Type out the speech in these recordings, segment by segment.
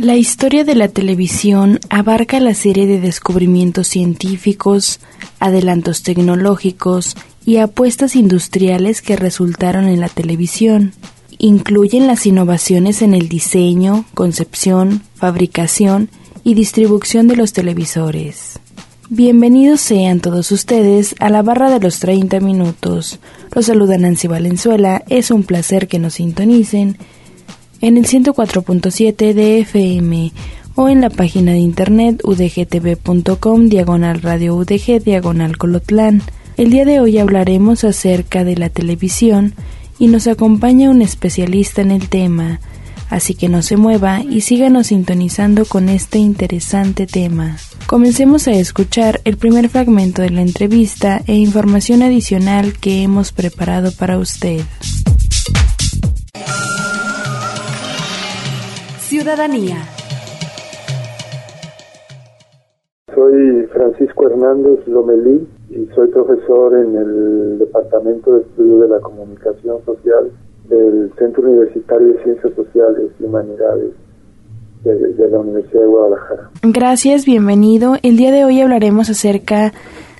La historia de la televisión abarca la serie de descubrimientos científicos, adelantos tecnológicos y apuestas industriales que resultaron en la televisión. Incluyen las innovaciones en el diseño, concepción, fabricación y distribución de los televisores. Bienvenidos sean todos ustedes a la barra de los 30 minutos. Los saluda Nancy Valenzuela, es un placer que nos sintonicen en el 104.7 de FM o en la página de internet udgtv.com diagonal radio udg diagonal colotlán. El día de hoy hablaremos acerca de la televisión y nos acompaña un especialista en el tema, así que no se mueva y síganos sintonizando con este interesante tema. Comencemos a escuchar el primer fragmento de la entrevista e información adicional que hemos preparado para usted. Ciudadanía. Soy Francisco Hernández Lomelí y soy profesor en el Departamento de Estudio de la Comunicación Social del Centro Universitario de Ciencias Sociales y Humanidades de, de, la Universidad de Guadalajara. Gracias, bienvenido. El día de hoy hablaremos acerca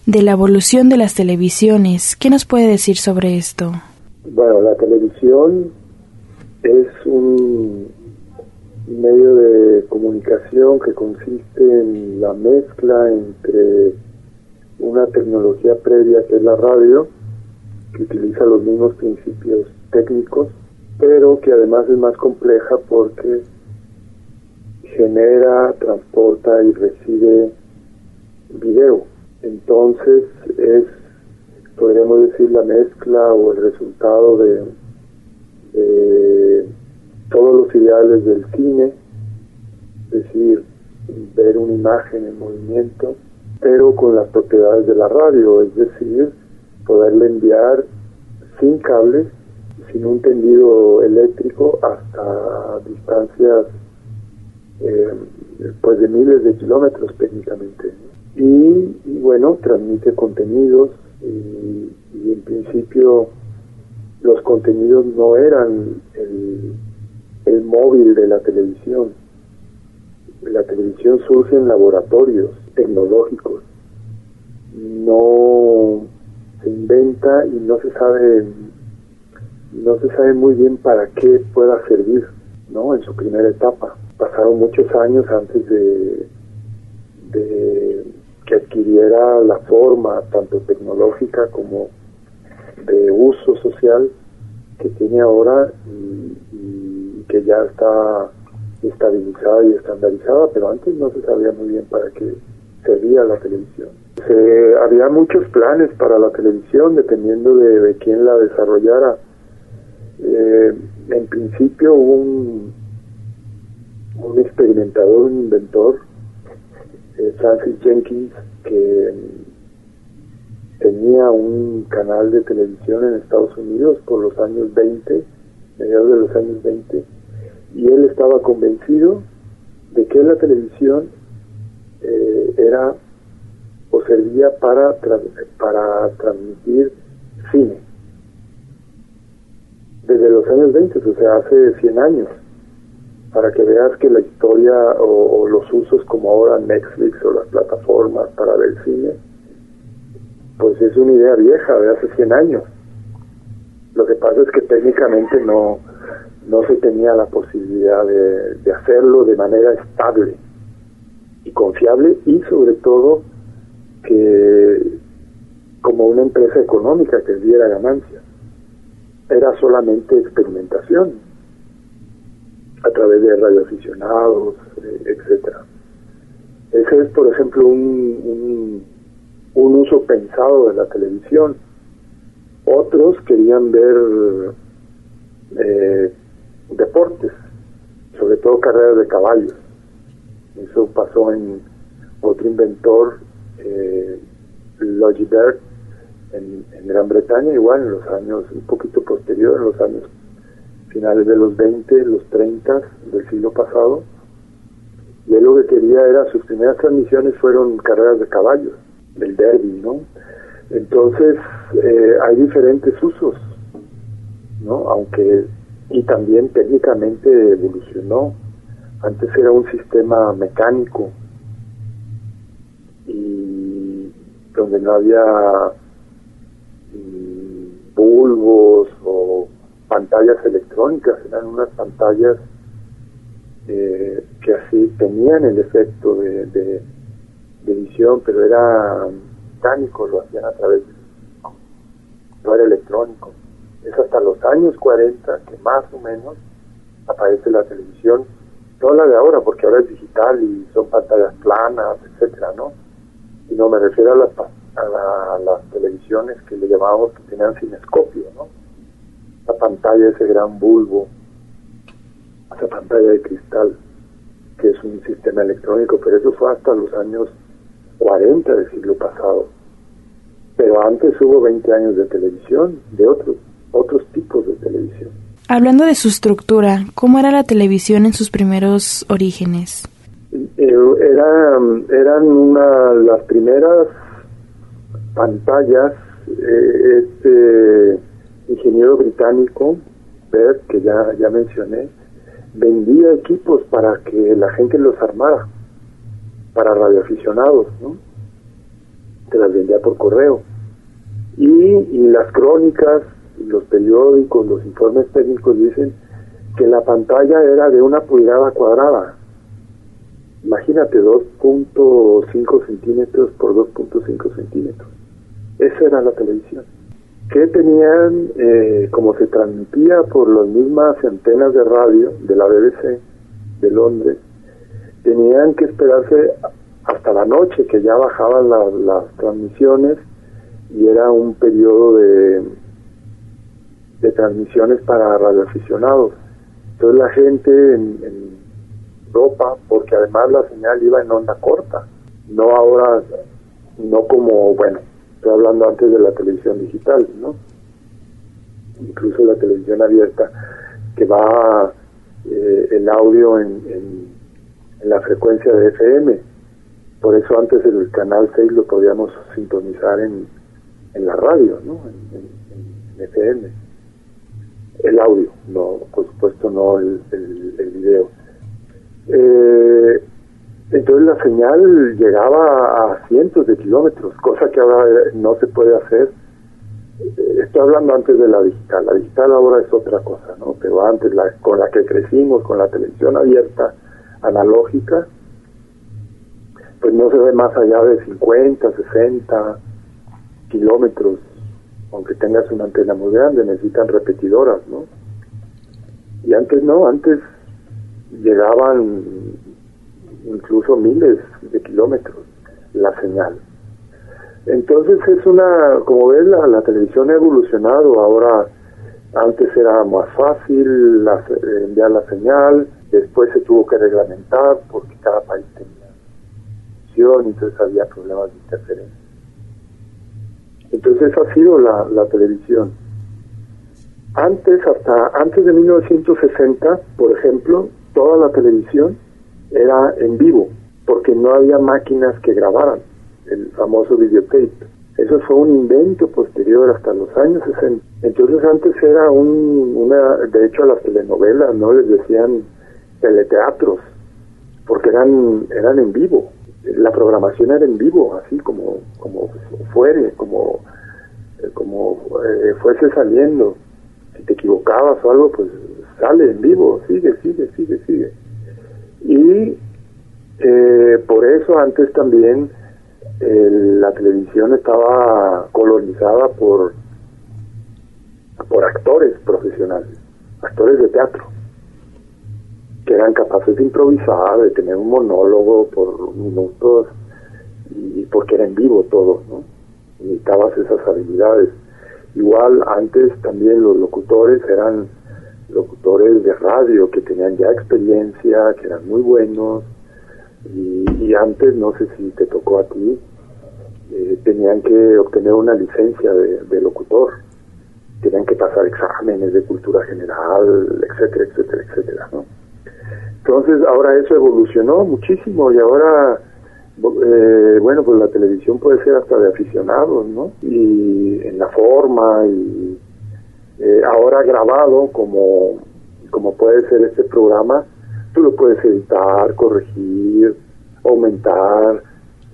de la evolución de las televisiones. ¿Qué nos puede decir sobre esto? Bueno, la televisión es un medio de comunicación que consiste en la mezcla entre una tecnología previa que es la radio, que utiliza los mismos principios técnicos, pero que además es más compleja porque genera, transporta y recibe video. Entonces es, podríamos decir, la mezcla o el resultado de, de todos los ideales del cine, es decir, ver una imagen en movimiento, pero con las propiedades de la radio, es decir, poderle enviar sin cables, sin un tendido eléctrico hasta distancias eh, pues de miles de kilómetros técnicamente. Y, bueno, transmite contenidos y, y, en principio los contenidos no eran el, el móvil de la televisión. La televisión surge en laboratorios tecnológicos. No se inventa y no se sabe no se sabe muy bien para qué pueda servir, ¿no? En su primera etapa. Pasaron muchos años antes de, de que adquiriera la forma tanto tecnológica como de uso social que tiene ahora ya está estabilizada y estandarizada, pero antes no se sabía muy bien para qué servía la televisión. Se, había muchos planes para la televisión dependiendo de, quién la desarrollara. Eh, en principio hubo un, un experimentador, un inventor, eh, Francis Jenkins, que tenía un canal de televisión en Estados Unidos por los años 20, mediados de los años 20, y él estaba convencido de que la televisión eh, era o servía para, para transmitir cine. Desde los años 20, o sea, hace 100 años, para que veas que la historia o, o los usos como ahora Netflix o las plataformas para ver cine, pues es una idea vieja de hace 100 años. Lo que pasa es que técnicamente no, no se tenía la posibilidad de, hacerlo de manera estable y confiable y sobre todo que como una empresa económica que diera ganancias. Era solamente experimentación a través de radioaficionados, eh, etcétera. Ese es, por ejemplo, un, un, un uso pensado de la televisión. Otros querían ver eh, deportes, sobre todo carreras de caballos. Eso pasó en otro inventor, eh, Logibert, en, en, Gran Bretaña, igual en los años, un poquito posterior, en los años finales de los 20, los 30 del siglo pasado. Y él lo que quería era, sus primeras transmisiones fueron carreras de caballos, del derby, ¿no? Entonces, eh, hay diferentes usos, ¿no? Aunque, y también técnicamente evolucionó. Antes era un sistema mecánico y donde no había mm, bulbos o pantallas electrónicas, eran unas pantallas eh, que así tenían el efecto de, de, visión, pero era mecánico, lo hacían a través no era electrónico. Es hasta los años 40 que más o menos aparece la televisión, no la de ahora, porque ahora es digital y son pantallas planas, etcétera, ¿no? Y no me refiero a las, a, las televisiones que le llamábamos que tenían cinescopio, ¿no? La pantalla, ese gran bulbo, esa pantalla de cristal, que es un sistema electrónico, pero eso fue hasta los años 40 del siglo pasado. Pero antes hubo 20 años de televisión, de otros, otros tipos de televisión. Hablando de su estructura, ¿cómo era la televisión en sus primeros orígenes? Eh, era, eran una, las primeras pantallas, eh, este ingeniero británico, Bert, que ya, ya mencioné, vendía equipos para que la gente los armara, para radioaficionados, ¿no? Se las vendía por correo. Y, y las crónicas los periódicos, los informes técnicos dicen que la pantalla era de una pulgada cuadrada. Imagínate, 2.5 centímetros por 2.5 centímetros. Esa era la televisión. Que tenían, eh, como se transmitía por las mismas antenas de radio de la BBC de Londres, tenían que esperarse hasta la noche que ya bajaban las transmisiones y era un periodo de de transmisiones para radioaficionados. Entonces la gente en, en Europa, porque además la señal iba en onda corta, no ahora, no como, bueno, estoy hablando antes de la televisión digital, ¿no? Incluso la televisión abierta, que va eh, el audio en, en, la frecuencia de FM. Por eso antes el canal 6 lo podíamos sintonizar en, en la radio, ¿no? en FM el audio, no, por supuesto no el, video. Eh, entonces la señal llegaba a cientos de kilómetros, cosa que ahora no se puede hacer. Eh, estoy hablando antes de la digital, la digital ahora es otra cosa, ¿no? Pero antes, la, con la que crecimos, con la televisión abierta, analógica, pues no se ve más allá de 50, 60 kilómetros aunque tengas una antena muy grande, necesitan repetidoras, ¿no? Y antes no, antes llegaban incluso miles de kilómetros la señal. Entonces es una, como ves, la, televisión ha evolucionado, ahora antes era más fácil enviar la señal, después se tuvo que reglamentar porque cada país tenía entonces había problemas de interferencia. Entonces esa ha sido la, la televisión. Antes, hasta antes de 1960, por ejemplo, toda la televisión era en vivo, porque no había máquinas que grabaran el famoso videotape. Eso fue un invento posterior hasta los años 60. Entonces antes era un, una, de hecho a las telenovelas, ¿no? Les decían teleteatros, porque eran, eran en vivo la programación era en vivo, así como, como fuere, como, eh, como eh, fuese saliendo. Si te equivocabas o algo, pues sale en vivo, sigue, sigue, sigue, sigue. Y eh, por eso antes también la televisión estaba colonizada por, por actores profesionales, actores de teatro eran capaces de improvisar, de tener un monólogo por minutos, y porque era en vivo todo, ¿no? Necesitabas esas habilidades. Igual antes también los locutores eran locutores de radio que tenían ya experiencia, que eran muy buenos, Y, antes, no sé si te tocó a ti, eh, tenían que obtener una licencia de, locutor, tenían que pasar exámenes de cultura general, etcétera, etcétera. Ahora eso evolucionó muchísimo y ahora, eh, bueno, pues la televisión puede ser hasta de aficionados, ¿no? Y en la forma y eh, ahora grabado como, como puede ser este programa, tú lo puedes editar, corregir, aumentar,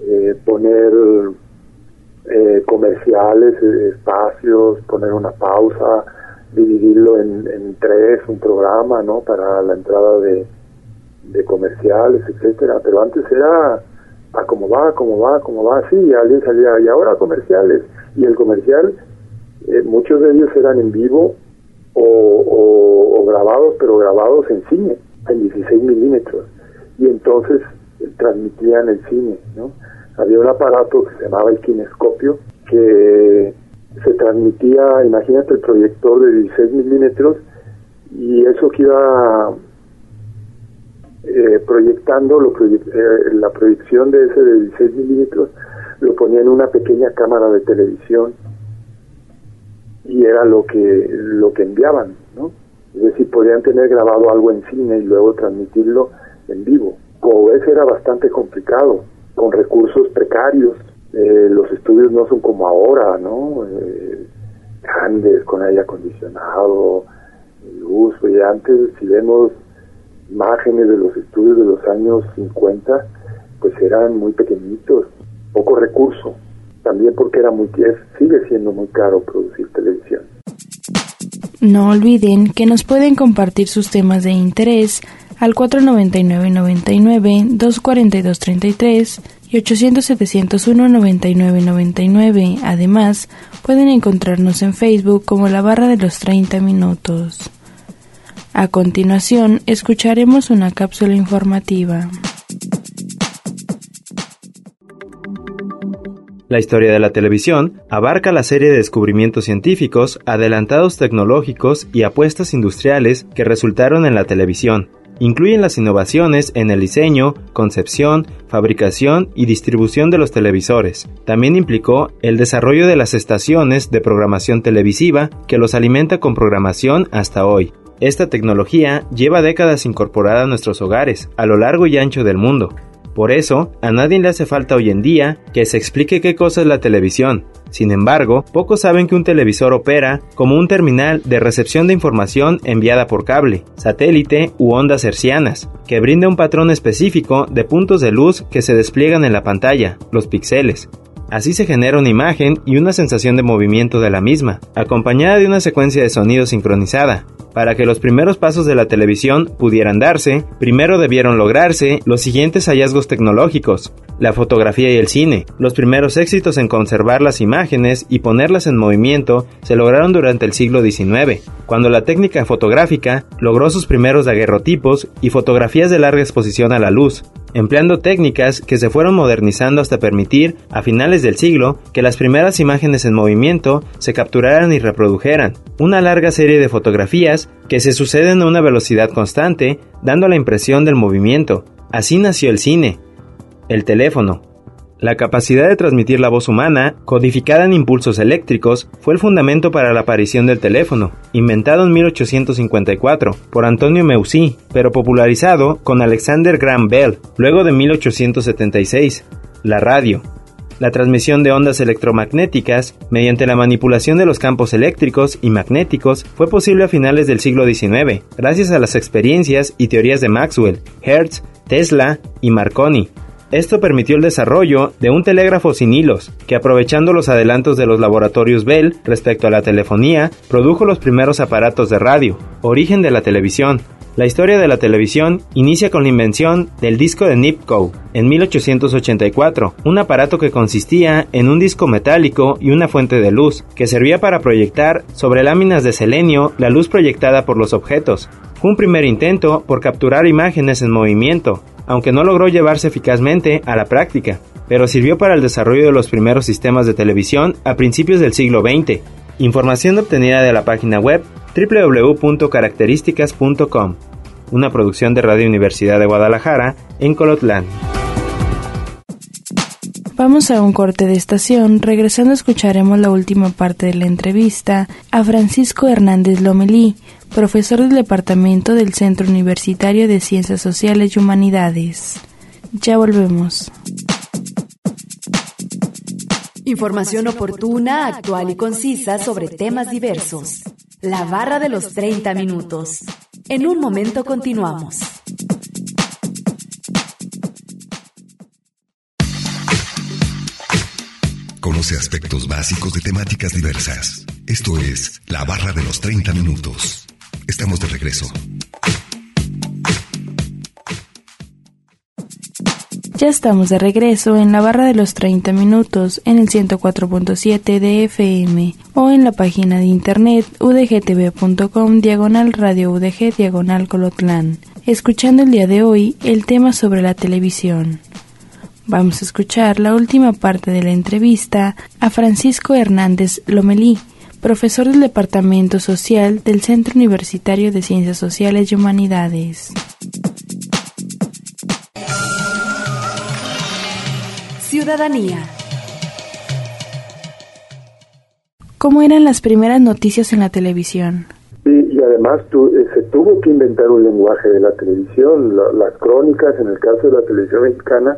eh, poner eh, comerciales, espacios, poner una pausa, dividirlo en, en, tres, un programa, ¿no? Para la entrada de, de comerciales, etcétera. Pero antes era a cómo va, cómo va, cómo va, sí, alguien salía, y ahora comerciales. Y el comercial, eh, muchos de ellos eran en vivo o, o grabados, pero grabados en cine en 16 milímetros y entonces eh, transmitían el cine, ¿no? Había un aparato que se llamaba el kinescopio que se transmitía, imagínate el proyector de 16 milímetros y eso que iba eh, proyectando lo eh, la proyección de ese de 16 milímetros lo ponía en una pequeña cámara de televisión y era lo que lo que enviaban, ¿no? Es decir, podían tener grabado algo en cine y luego transmitirlo en vivo. Como ves, era bastante complicado, con recursos precarios. Eh, los estudios no son como ahora, ¿no? Eh, grandes, con aire acondicionado, luz. Y antes, si vemos imágenes de los estudios de los años 50, pues eran muy pequeñitos, poco recurso. También porque era muy, sigue siendo muy caro producir televisión. No olviden que nos pueden compartir sus temas de interés al 499-99, 242-33 y 800-701-9999. Además, pueden encontrarnos en Facebook como la barra de los 30 minutos. A continuación, escucharemos una cápsula informativa. La historia de la televisión abarca la serie de descubrimientos científicos, adelantados tecnológicos y apuestas industriales que resultaron en la televisión. Incluyen las innovaciones en el diseño, concepción, fabricación y distribución de los televisores. También implicó el desarrollo de las estaciones de programación televisiva que los alimenta con programación hasta hoy. Esta tecnología lleva décadas incorporada a nuestros hogares a lo largo y ancho del mundo, por eso, a nadie le hace falta hoy en día que se explique qué cosa es la televisión. Sin embargo, pocos saben que un televisor opera como un terminal de recepción de información enviada por cable, satélite u ondas hercianas, que brinda un patrón específico de puntos de luz que se despliegan en la pantalla, los píxeles. Así se genera una imagen y una sensación de movimiento de la misma, acompañada de una secuencia de sonido sincronizada, para que los primeros pasos de la televisión pudieran darse, primero debieron lograrse los siguientes hallazgos tecnológicos, la fotografía y el cine. Los primeros éxitos en conservar las imágenes y ponerlas en movimiento se lograron durante el siglo XIX, cuando la técnica fotográfica logró sus primeros daguerrotipos y fotografías de larga exposición a la luz, empleando técnicas que se fueron modernizando hasta permitir, a finales del siglo, que las primeras imágenes en movimiento se capturaran y reprodujeran. Una larga serie de fotografías que se suceden a una velocidad constante, dando la impresión del movimiento. Así nació el cine. El teléfono, la capacidad de transmitir la voz humana, codificada en impulsos eléctricos, fue el fundamento para la aparición del teléfono, inventado en 1854 por Antonio Meucci, pero popularizado con Alexander Graham Bell, luego de 1876. La radio. La transmisión de ondas electromagnéticas, mediante la manipulación de los campos eléctricos y magnéticos, fue posible a finales del siglo XIX, gracias a las experiencias y teorías de Maxwell, Hertz, Tesla y Marconi, esto permitió el desarrollo de un telégrafo sin hilos, que aprovechando los adelantos de los laboratorios Bell respecto a la telefonía, produjo los primeros aparatos de radio, origen de la televisión. La historia de la televisión inicia con la invención del disco de Nipkow en 1884, un aparato que consistía en un disco metálico y una fuente de luz, que servía para proyectar sobre láminas de selenio la luz proyectada por los objetos. Fue un primer intento por capturar imágenes en movimiento, aunque no logró llevarse eficazmente a la práctica, pero sirvió para el desarrollo de los primeros sistemas de televisión a principios del siglo XX. Información obtenida de la página web www.características.com. una producción de Radio Universidad de Guadalajara en Colotlán. Vamos a un corte de estación. Regresando escucharemos la última parte de la entrevista a Francisco Hernández Lomelí, profesor del Departamento del Centro Universitario de Ciencias Sociales y Humanidades. Ya volvemos. Información oportuna, actual y concisa sobre temas diversos. La barra de los 30 minutos. En un momento continuamos. Conoce aspectos básicos de temáticas diversas. Esto es La barra de los 30 minutos. Estamos de regreso. Ya estamos de regreso en la barra de los 30 minutos en el 104.7 de FM o en la página de internet udgtv.com diagonal radio udg diagonal colotlán, escuchando el día de hoy el tema sobre la televisión. Vamos a escuchar la última parte de la entrevista a Francisco Hernández Lomelí, profesor del Departamento Social del Centro Universitario de Ciencias Sociales y Humanidades. Ciudadanía. ¿Cómo eran las primeras noticias en la televisión? Y además eh, se tuvo que inventar un lenguaje de la televisión. las crónicas, en el caso de la televisión mexicana,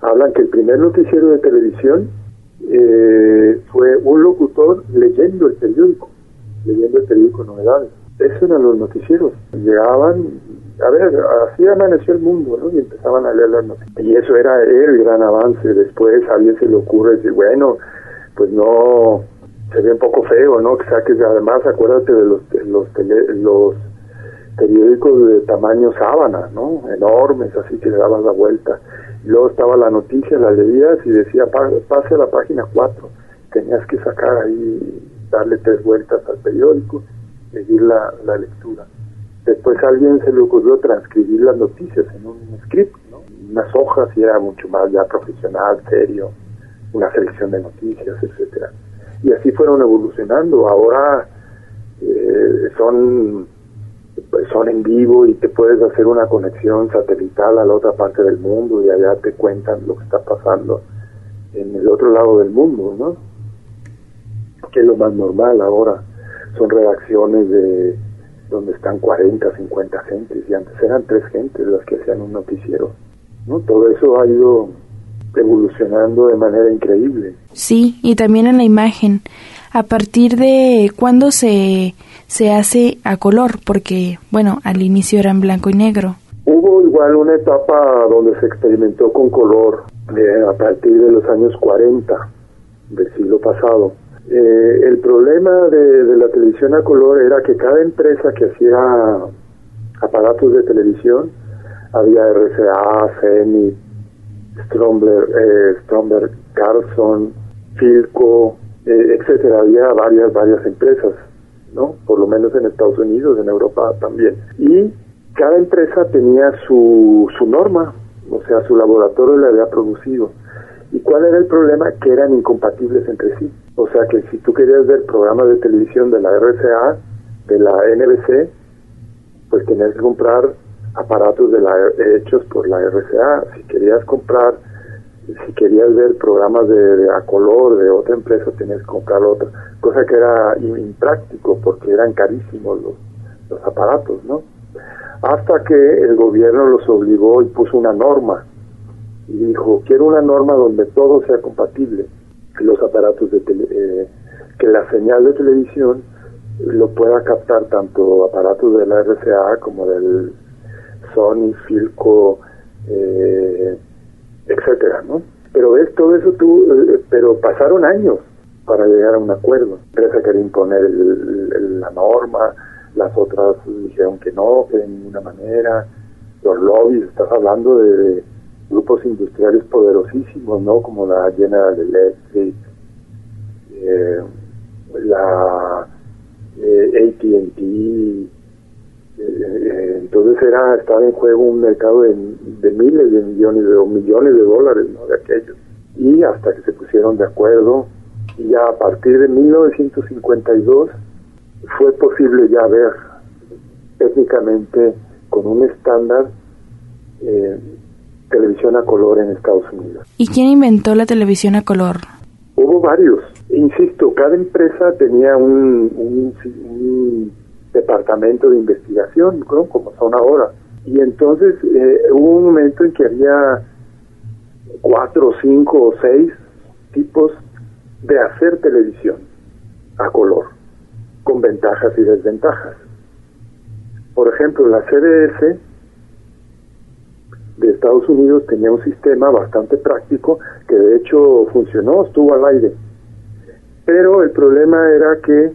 hablan que el primer noticiero de televisión eh, fue un locutor leyendo el periódico, leyendo el periódico Novedades. Esos eran los noticieros. Llegaban, a ver, así amaneció el mundo, ¿no? Y empezaban a leer las noticias. Y eso era el gran avance. Después a alguien se le ocurre decir, bueno, pues no, se ve un poco feo, ¿no? Que saques, además, acuérdate de los, los, los periódicos de tamaño sábana, ¿no? Enormes, así que le daban la vuelta. luego estaba la noticia, la leías y decía, pase a la página 4. Tenías que sacar ahí, darle tres vueltas al periódico seguir la, la lectura. Después a alguien se le ocurrió transcribir las noticias en un script, ¿no? unas hojas y era mucho más ya profesional, serio, una selección de noticias, etcétera. Y así fueron evolucionando. Ahora eh, son son en vivo y te puedes hacer una conexión satelital a la otra parte del mundo y allá te cuentan lo que está pasando en el otro lado del mundo, ¿no? Que es lo más normal ahora son redacciones de donde están 40, 50 gentes y antes eran tres gentes las que hacían un noticiero. ¿no? Todo eso ha ido evolucionando de manera increíble. Sí, y también en la imagen. A partir de cuándo se, se hace a color, porque, bueno, al inicio era en blanco y negro. Hubo igual una etapa donde se experimentó con color eh, a partir de los años 40 del siglo pasado. Eh, el problema de, la televisión a color era que cada empresa que hacía aparatos de televisión, había RCA, Zenith, Stromberg, eh, Stromberg Carlson, Filco, eh, etcétera, había varias, varias empresas, ¿no? Por lo menos en Estados Unidos, en Europa también. Y cada empresa tenía su, su norma, o sea, su laboratorio le había producido. ¿Y cuál era el problema? Que eran incompatibles entre sí. O sea que si tú querías ver programas de televisión de la RCA, de la NBC, pues tenías que comprar aparatos de la, hechos por la RCA. Si querías comprar, si querías ver programas de, a color de otra empresa, tenías que comprar otra. Cosa que era impráctico porque eran carísimos los, los aparatos, ¿no? Hasta que el gobierno los obligó y puso una norma y dijo, quiero una norma donde todo sea compatible, los aparatos de tele, eh, que la señal de televisión lo pueda captar tanto aparatos de la RCA como del Sony, Filco, eh, etcétera, ¿no? Pero es todo eso tú, eh, pero pasaron años para llegar a un acuerdo. La empresa quería imponer la norma, las otras dijeron que no, que de ninguna manera. Los lobbies, estás hablando de grupos industriales poderosísimos, ¿no? Como la General Electric, eh, la eh, AT&T, entonces era estaba en juego un mercado de, miles de millones de, millones de dólares ¿no? de aquellos y hasta que se pusieron de acuerdo y ya a partir de 1952 fue posible ya ver técnicamente con un estándar eh, televisión a color en Estados Unidos. ¿Y quién inventó la televisión a color? Hubo varios. Insisto, cada empresa tenía un, un, departamento de investigación, como son ahora. Y entonces eh, hubo un momento en que había cuatro, cinco o seis tipos de hacer televisión a color, con ventajas y desventajas. Por ejemplo, la CBS de Estados Unidos tenía un sistema bastante práctico que de hecho funcionó, estuvo al aire. Pero el problema era que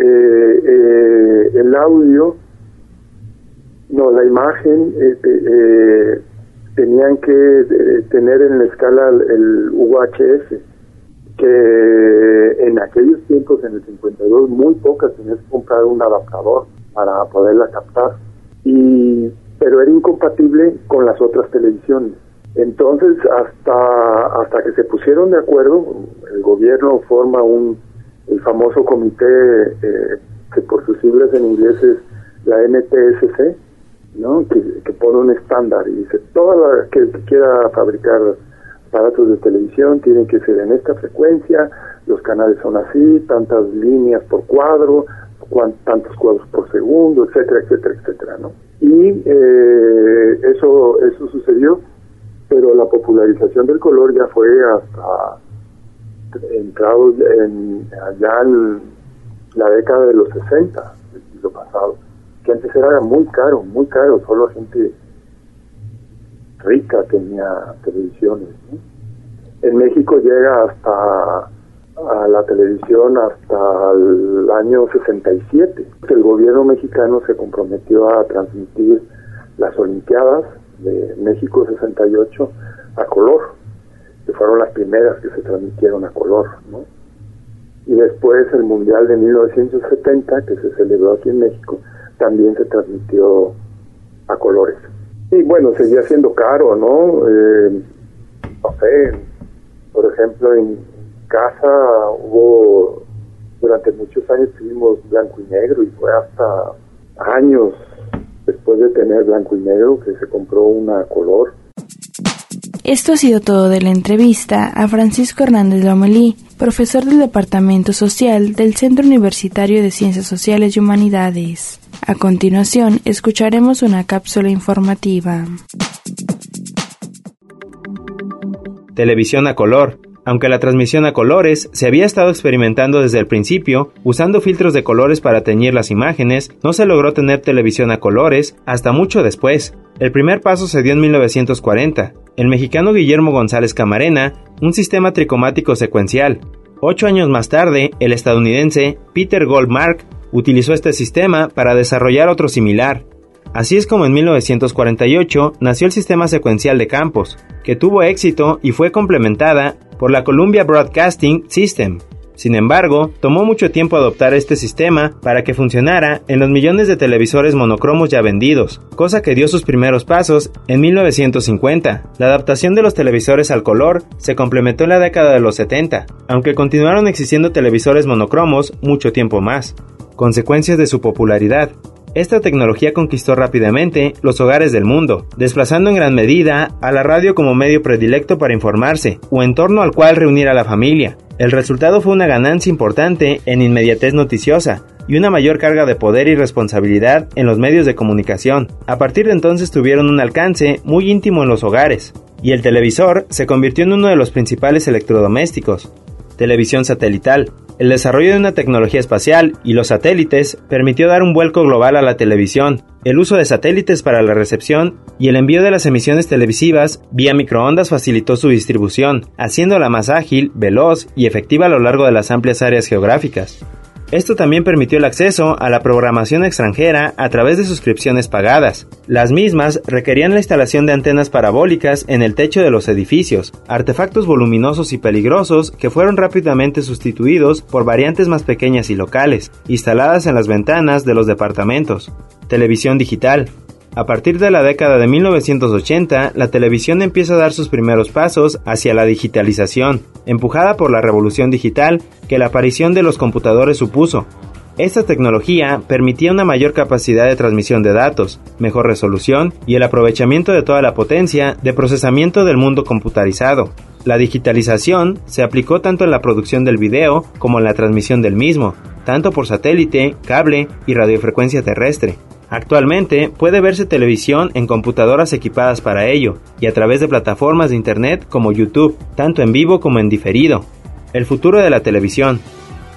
eh, eh, el audio, no, la imagen eh, tenían que tener en la escala el UHS, que en aquellos tiempos, en el 52, muy pocas tenías que comprar un adaptador para poderla captar. Y pero era incompatible con las otras televisiones. Entonces, hasta, hasta que se pusieron de acuerdo, el gobierno forma un, el famoso comité, eh, que por sus siglas en inglés es la NTSC, ¿no? que, pone un estándar y dice, toda la que, quiera fabricar aparatos de televisión tienen que ser en esta frecuencia, los canales son así, tantas líneas por cuadro, tantos cuadros por segundo, etcétera, etcétera, etcétera, ¿no? Y eh, eso, eso sucedió, pero la popularización del color ya fue hasta entrado en, allá en la década de los 60 del siglo pasado, que antes era muy caro, muy caro, solo gente rica tenía televisiones. En México llega hasta a la televisión hasta el año 67. El gobierno mexicano se comprometió a transmitir las Olimpiadas de México 68 a color, fueron las primeras que se transmitieron a color, ¿no? Y después el Mundial de 1970, que se celebró aquí en México, también se transmitió a colores. Y bueno, seguía siendo caro, ¿no? Eh, no sé, por ejemplo, en, casa hubo, durante muchos años tuvimos blanco y negro y fue hasta años después de tener blanco y negro que se compró una color. Esto ha sido todo de la entrevista a Francisco Hernández Lomelí, profesor del Departamento Social del Centro Universitario de Ciencias Sociales y Humanidades. A continuación, escucharemos una cápsula informativa. Televisión a color aunque la transmisión a colores se había estado experimentando desde el principio, usando filtros de colores para teñir las imágenes, no se logró tener televisión a colores hasta mucho después. El primer paso se dio en 1940. El mexicano Guillermo González Camarena, un sistema tricomático secuencial. Ocho años más tarde, el estadounidense Peter Goldmark utilizó este sistema para desarrollar otro similar, Así es como en 1948 nació el sistema secuencial de campos, que tuvo éxito y fue complementada por la Columbia Broadcasting System. Sin embargo, tomó mucho tiempo adoptar este sistema para que funcionara en los millones de televisores monocromos ya vendidos, cosa que dio sus primeros pasos en 1950. La adaptación de los televisores al color se complementó en la década de los 70, aunque continuaron existiendo televisores monocromos mucho tiempo más. Consecuencias de su popularidad. Esta tecnología conquistó rápidamente los hogares del mundo, desplazando en gran medida a la radio como medio predilecto para informarse, o entorno al cual reunir a la familia. El resultado fue una ganancia importante en inmediatez noticiosa, y una mayor carga de poder y responsabilidad en los medios de comunicación. A partir de entonces tuvieron un alcance muy íntimo en los hogares, y el televisor se convirtió en uno de los principales electrodomésticos. Televisión satelital, el desarrollo de una tecnología espacial y los satélites permitió dar un vuelco global a la televisión, el uso de satélites para la recepción y el envío de las emisiones televisivas vía microondas facilitó su distribución, haciéndola más ágil, veloz y efectiva a lo largo de las amplias áreas geográficas. Esto también permitió el acceso a la programación extranjera a través de suscripciones pagadas. Las mismas requerían la instalación de antenas parabólicas en el techo de los edificios, artefactos voluminosos y peligrosos que fueron rápidamente sustituidos por variantes más pequeñas y locales, instaladas en las ventanas de los departamentos. Televisión digital, a partir de la década de 1980, la televisión empieza a dar sus primeros pasos hacia la digitalización, empujada por la revolución digital que la aparición de los computadores supuso. Esta tecnología permitía una mayor capacidad de transmisión de datos, mejor resolución y el aprovechamiento de toda la potencia de procesamiento del mundo computarizado. La digitalización se aplicó tanto en la producción del video como en la transmisión del mismo, tanto por satélite, cable y radiofrecuencia terrestre. Actualmente puede verse televisión en computadoras equipadas para ello y a través de plataformas de Internet como YouTube, tanto en vivo como en diferido. El futuro de la televisión.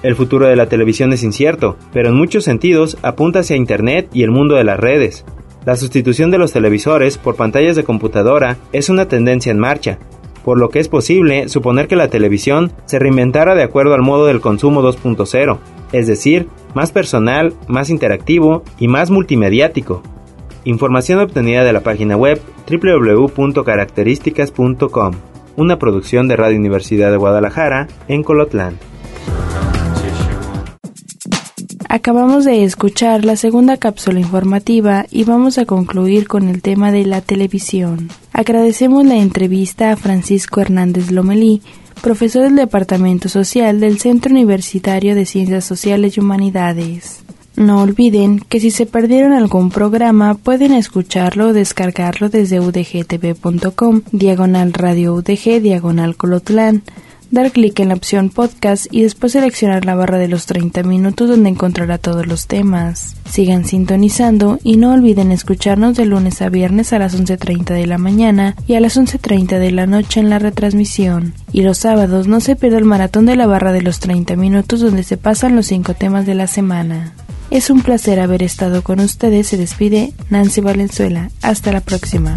El futuro de la televisión es incierto, pero en muchos sentidos apunta hacia Internet y el mundo de las redes. La sustitución de los televisores por pantallas de computadora es una tendencia en marcha, por lo que es posible suponer que la televisión se reinventara de acuerdo al modo del consumo 2.0, es decir, más personal, más interactivo y más multimediático. Información obtenida de la página web www.características.com, una producción de Radio Universidad de Guadalajara en Colotlán. Acabamos de escuchar la segunda cápsula informativa y vamos a concluir con el tema de la televisión. Agradecemos la entrevista a Francisco Hernández Lomelí, profesor del Departamento Social del Centro Universitario de Ciencias Sociales y Humanidades. No olviden que si se perdieron algún programa pueden escucharlo o descargarlo desde udgtv.com, diagonal radio udg, diagonal colotlán dar clic en la opción podcast y después seleccionar la barra de los 30 minutos donde encontrará todos los temas. Sigan sintonizando y no olviden escucharnos de lunes a viernes a las 11.30 de la mañana y a las 11.30 de la noche en la retransmisión. Y los sábados no se pierda el maratón de la barra de los 30 minutos donde se pasan los 5 temas de la semana. Es un placer haber estado con ustedes. Se despide Nancy Valenzuela. Hasta la próxima.